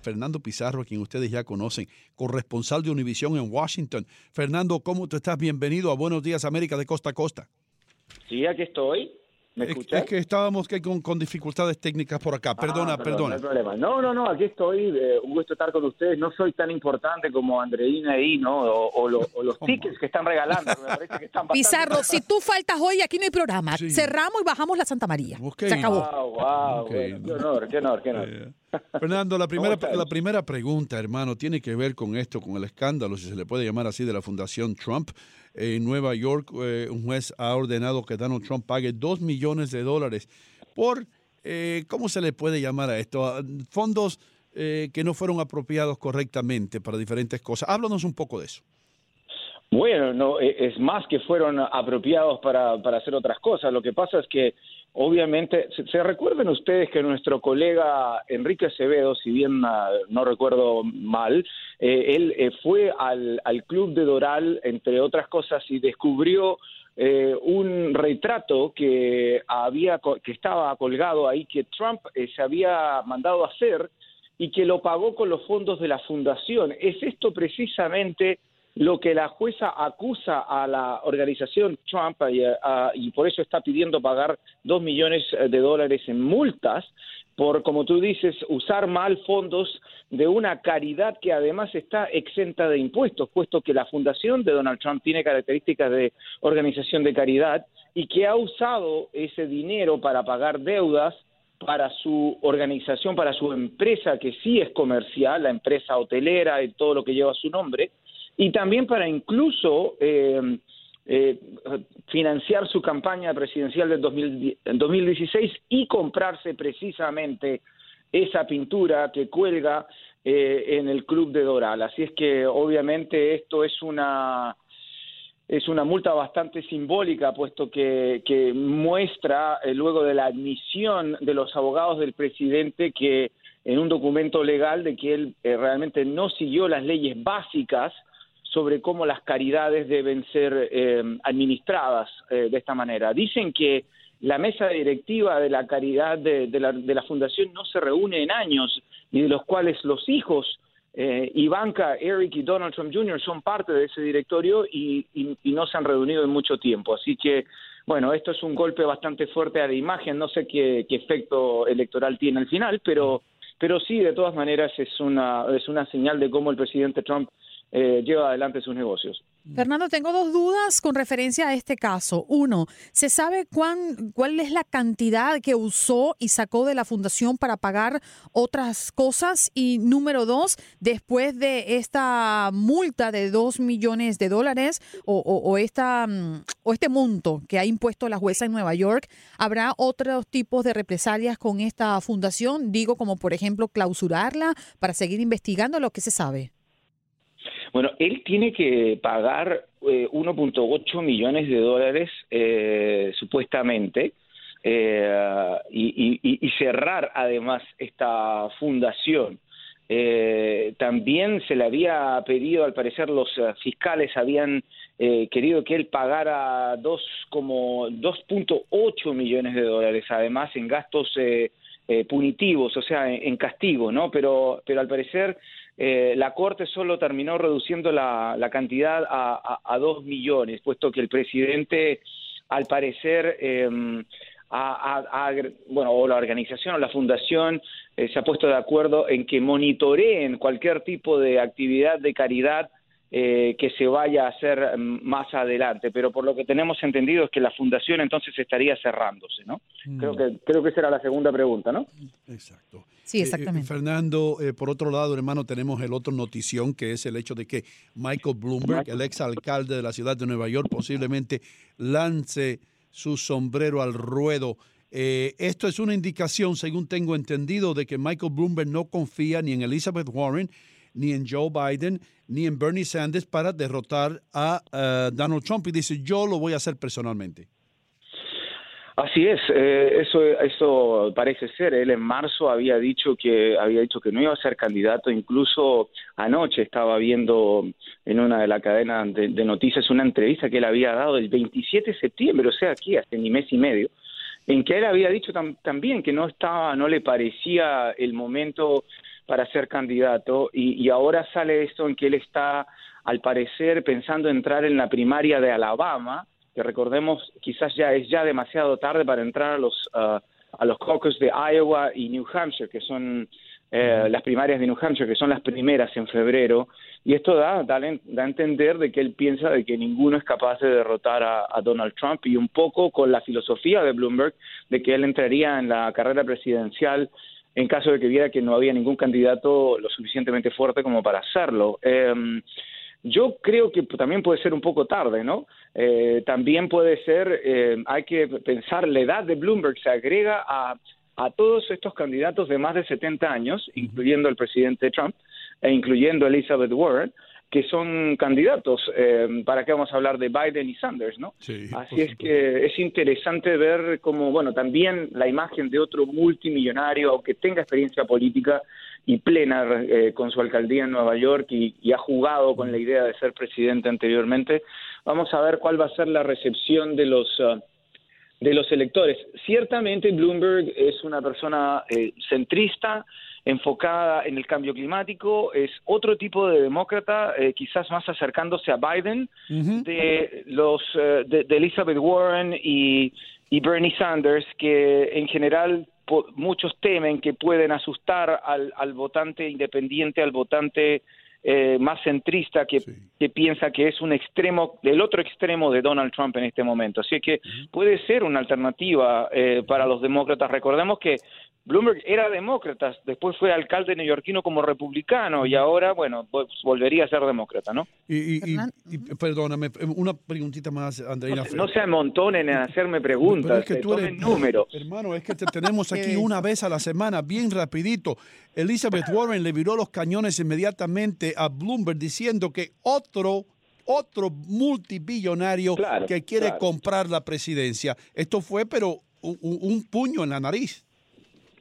Fernando Pizarro, a quien ustedes ya conocen, corresponsal de Univisión en Washington. Fernando, ¿cómo tú estás? Bienvenido a Buenos Días América de Costa a Costa. Sí, aquí estoy. ¿Me Es, escuchas? es que estábamos que con, con dificultades técnicas por acá. Perdona, Ah, perdón, perdona. No hay problema. No, no, no, aquí estoy. eh, un gusto estar con ustedes. No soy tan importante como Andreina ahí, ¿no? O, o lo- o los tickets que están regalando. me parece que están bastante- Pizarro, si tú faltas hoy, aquí no hay programa. Sí. Cerramos y bajamos la Santa María. Ok. Se acabó. Wow, wow. Ok, bueno, no. qué honor, qué honor, qué honor. Eh, Fernando, la primera, la primera pregunta, hermano, tiene que ver con esto, con el escándalo, si se le puede llamar así, de la Fundación Trump. En Nueva York, eh, un juez ha ordenado que Donald Trump pague dos millones de dólares por, eh, ¿cómo se le puede llamar a esto? Ah, Fondos eh, que no fueron apropiados correctamente para diferentes cosas. Háblanos un poco de eso. Bueno, no, e- es más que fueron apropiados para, para hacer otras cosas. Lo que pasa es que, obviamente, se, se recuerden ustedes que nuestro colega Enrique Acevedo, si bien ah, no recuerdo mal, eh, él eh, fue al, al club de Doral, entre otras cosas, y descubrió eh, un retrato que había que estaba colgado ahí que Trump eh, se había mandado hacer y que lo pagó con los fondos de la fundación. Es esto precisamente lo que la jueza acusa a la organización Trump y, a- y por eso está pidiendo pagar dos millones de dólares en multas por, como tú dices, usar mal fondos de una caridad que además está exenta de impuestos, puesto que la fundación de Donald Trump tiene características de organización de caridad y que ha usado ese dinero para pagar deudas para su organización, para su empresa, que sí es comercial, la empresa hotelera y todo lo que lleva su nombre, y también para incluso eh, eh, financiar su campaña presidencial del 2010 en 2016 y comprarse precisamente esa pintura que cuelga eh, en el Club de Doral. Así es que obviamente esto es una es una multa bastante simbólica, puesto que, que muestra, eh, luego de la admisión de los abogados del presidente, que en un documento legal de que él eh, realmente no siguió las leyes básicas sobre cómo las caridades deben ser eh, administradas eh, de esta manera. Dicen que la mesa directiva de la caridad de, de la, de la fundación no se reúne en años y de los cuales los hijos eh, Ivanka, Eric y Donald Trump Jr. son parte de ese directorio y, y- y no se han reunido en mucho tiempo. Así que, bueno, esto es un golpe bastante fuerte a la imagen. No sé qué, qué efecto electoral tiene al final, pero, pero sí, de todas maneras, es una, es una señal de cómo el presidente Trump eh, lleva adelante sus negocios. Fernando, tengo dos dudas con referencia a este caso. Uno, ¿se sabe cuál es la cantidad que usó y sacó de la fundación para pagar otras cosas? Y número dos, después de esta multa de dos millones de dólares o, o- o esta, mm, o este monto que ha impuesto la jueza en Nueva York, ¿habrá otros tipos de represalias con esta fundación? Digo, como por ejemplo, clausurarla para seguir investigando lo que se sabe. Bueno, él tiene que pagar eh, 1.8 millones de dólares eh, supuestamente eh, y, cerrar además esta fundación. Eh, también se le había pedido, al parecer los eh, fiscales habían querido que él pagara dos como 2.8 millones de dólares, además en gastos punitivos, o sea, en, en castigo, ¿no? Pero, pero al parecer eh, la Corte solo terminó reduciendo la, la cantidad a, dos millones, puesto que el presidente, al parecer, ha- bueno, o la organización o la fundación eh, se ha puesto de acuerdo en que monitoreen cualquier tipo de actividad de caridad eh, que se vaya a hacer mm, más adelante. Pero por lo que tenemos entendido es que la fundación entonces estaría cerrándose, ¿no? Creo que creo que esa era la segunda pregunta, ¿no? Exacto. Sí, Eh, eh, exactamente. Fernando, eh, por otro lado, hermano, tenemos el otro notición que es el hecho de que Michael Bloomberg, el ex alcalde de la ciudad de Nueva York, posiblemente lance su sombrero al ruedo. Eh, esto es una indicación, según tengo entendido, de que Michael Bloomberg no confía ni en Elizabeth Warren, ni en Joe Biden, ni en Bernie Sanders para derrotar a eh, Donald Trump y dice, yo lo voy a hacer personalmente. Así es, eh, eso, eso parece ser. Él en marzo había dicho que había dicho que no iba a ser candidato. Incluso anoche estaba viendo en una de las cadenas de, noticias una entrevista que él había dado el 27 de septiembre, o sea, aquí hace ni mes y medio, en que él había dicho tam- también que no estaba, no le parecía el momento para ser candidato y, ahora sale esto en que él está, al parecer, pensando entrar en la primaria de Alabama, que recordemos quizás ya es ya demasiado tarde para entrar a los uh, a los caucus de Iowa y New Hampshire, que son eh, las primarias de New Hampshire, que son las primeras en febrero, y esto da, da, a entender de que él piensa de que ninguno es capaz de derrotar a, Donald Trump y un poco con la filosofía de Bloomberg de que él entraría en la carrera presidencial en caso de que viera que no había ningún candidato lo suficientemente fuerte como para hacerlo. Em, yo creo que también puede ser un poco tarde, ¿no? Eh, también puede ser, eh, hay que pensar, la edad de Bloomberg se agrega a, a todos estos candidatos de más de 70 años, incluyendo el presidente Trump e incluyendo Elizabeth Warren, que son candidatos. Eh, ¿Para qué vamos a hablar de Biden y Sanders, no? Así es que es interesante ver cómo, bueno, también la imagen de otro multimillonario que tenga experiencia política y plena eh, con su alcaldía en Nueva York y, ha jugado con la idea de ser presidente anteriormente. Vamos a ver cuál va a ser la recepción de los uh, de los electores. Ciertamente Bloomberg es una persona eh, centrista, enfocada en el cambio climático, es otro tipo de demócrata, eh, quizás más acercándose a Biden, de los de, Elizabeth Warren y, y Bernie Sanders, que en general muchos temen que pueden asustar al, al votante independiente, al votante eh, más centrista que, que, piensa que es un extremo, del otro extremo de Donald Trump en este momento. Así que puede ser una alternativa eh, para los demócratas. Recordemos que Bloomberg era demócrata, después fue alcalde neoyorquino como republicano y ahora, bueno, volvería a ser demócrata, ¿no? Y, perdóname, una preguntita más, Andreina. No, se amontonen en hacerme preguntas, es que tú eres, números. Hermano, es que te tenemos aquí una vez a la semana, bien rapidito. Elizabeth Warren le viró los cañones inmediatamente a Bloomberg diciendo que otro otro multibillonario que quiere comprar la presidencia. Esto fue, pero un puño en la nariz.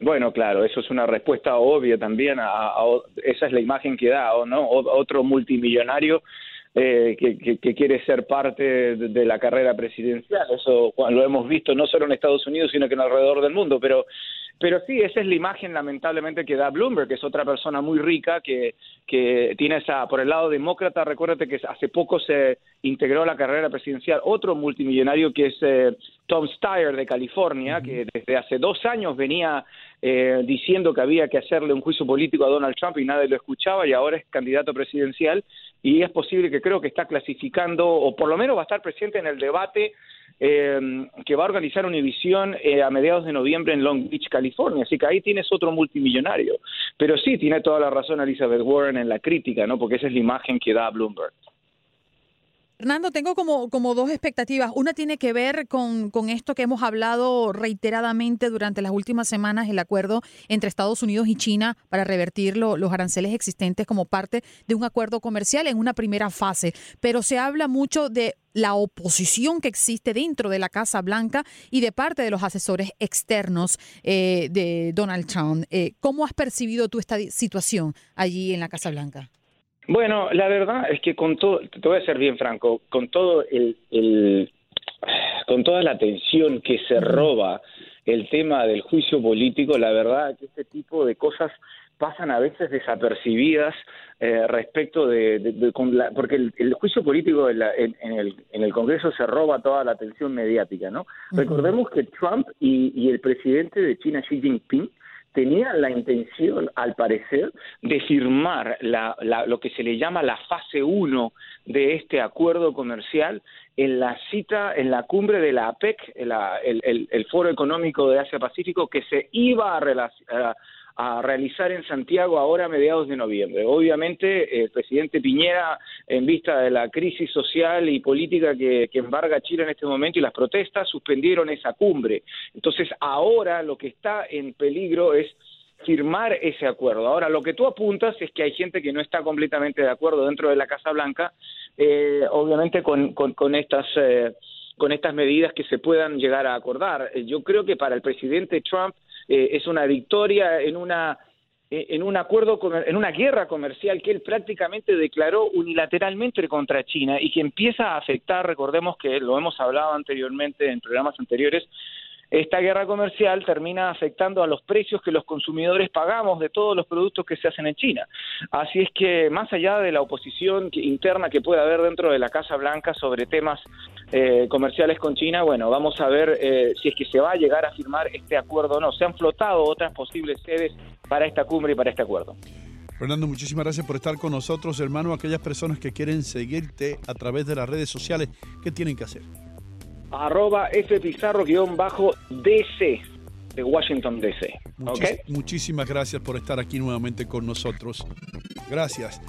Bueno, claro, eso es una respuesta obvia también a, esa es la imagen que da, ¿no? otro multimillonario eh, que, quiere ser parte de, la carrera presidencial. Eso lo hemos visto no solo en Estados Unidos, sino que en alrededor del mundo. Pero, pero sí, esa es la imagen lamentablemente que da Bloomberg, que es otra persona muy rica que, que tiene esa, por el lado demócrata, recuérdate que hace poco se integró a la carrera presidencial otro multimillonario que es eh, Tom Steyer de California, que desde hace dos años venía eh, diciendo que había que hacerle un juicio político a Donald Trump y nadie lo escuchaba y ahora es candidato presidencial y es posible que creo que está clasificando o por lo menos va a estar presente en el debate eh, que va a organizar Univision eh, a mediados de noviembre en Long Beach, California. Así que ahí tienes otro multimillonario. Pero sí, tiene toda la razón Elizabeth Warren en la crítica, ¿no? Porque esa es la imagen que da Bloomberg. Fernando, tengo como, como dos expectativas. Una tiene que ver con, con, esto que hemos hablado reiteradamente durante las últimas semanas, el acuerdo entre Estados Unidos y China para revertir los aranceles existentes como parte de un acuerdo comercial en una primera fase. Pero se habla mucho de la oposición que existe dentro de la Casa Blanca y de parte de los asesores externos eh, de Donald Trump. Eh, ¿Cómo has percibido tú esta situación allí en la Casa Blanca? Bueno, la verdad es que con todo, te voy a ser bien franco, con todo el, el con toda la atención que se roba el tema del juicio político, la verdad es que este tipo de cosas pasan a veces desapercibidas eh, respecto de, porque el, juicio político en, el, en el Congreso se roba toda la atención mediática, ¿no? Recordemos que Trump y, y el presidente de China Xi Jinping tenía la intención, al parecer, de firmar la, lo que se le llama la fase 1 de este acuerdo comercial en la cita, en la cumbre de la APEC, el, el, Foro Económico de Asia-Pacífico, que se iba a, a realizar en Santiago ahora a mediados de noviembre. Obviamente, el presidente Piñera, en vista de la crisis social y política que, que, embarga Chile en este momento y las protestas, suspendieron esa cumbre. Entonces, ahora lo que está en peligro es firmar ese acuerdo. Ahora, lo que tú apuntas es que hay gente que no está completamente de acuerdo dentro de la Casa Blanca, eh, obviamente con, estas... Eh, con estas medidas que se puedan llegar a acordar. Yo creo que para el presidente Trump eh, es una victoria en una en un acuerdo en una guerra comercial que él prácticamente declaró unilateralmente contra China y que empieza a afectar, recordemos que lo hemos hablado anteriormente en programas anteriores, esta guerra comercial termina afectando a los precios que los consumidores pagamos de todos los productos que se hacen en China. Así es que más allá de la oposición interna que pueda haber dentro de la Casa Blanca sobre temas eh, comerciales con China, bueno, vamos a ver eh, si es que se va a llegar a firmar este acuerdo o no. Se han flotado otras posibles sedes para esta cumbre y para este acuerdo. Fernando, muchísimas gracias por estar con nosotros, hermano. Aquellas personas que quieren seguirte a través de las redes sociales, ¿qué tienen que hacer? Arroba fpizarro-dc de Washington DC. Muchísimas gracias por estar aquí nuevamente con nosotros. Gracias.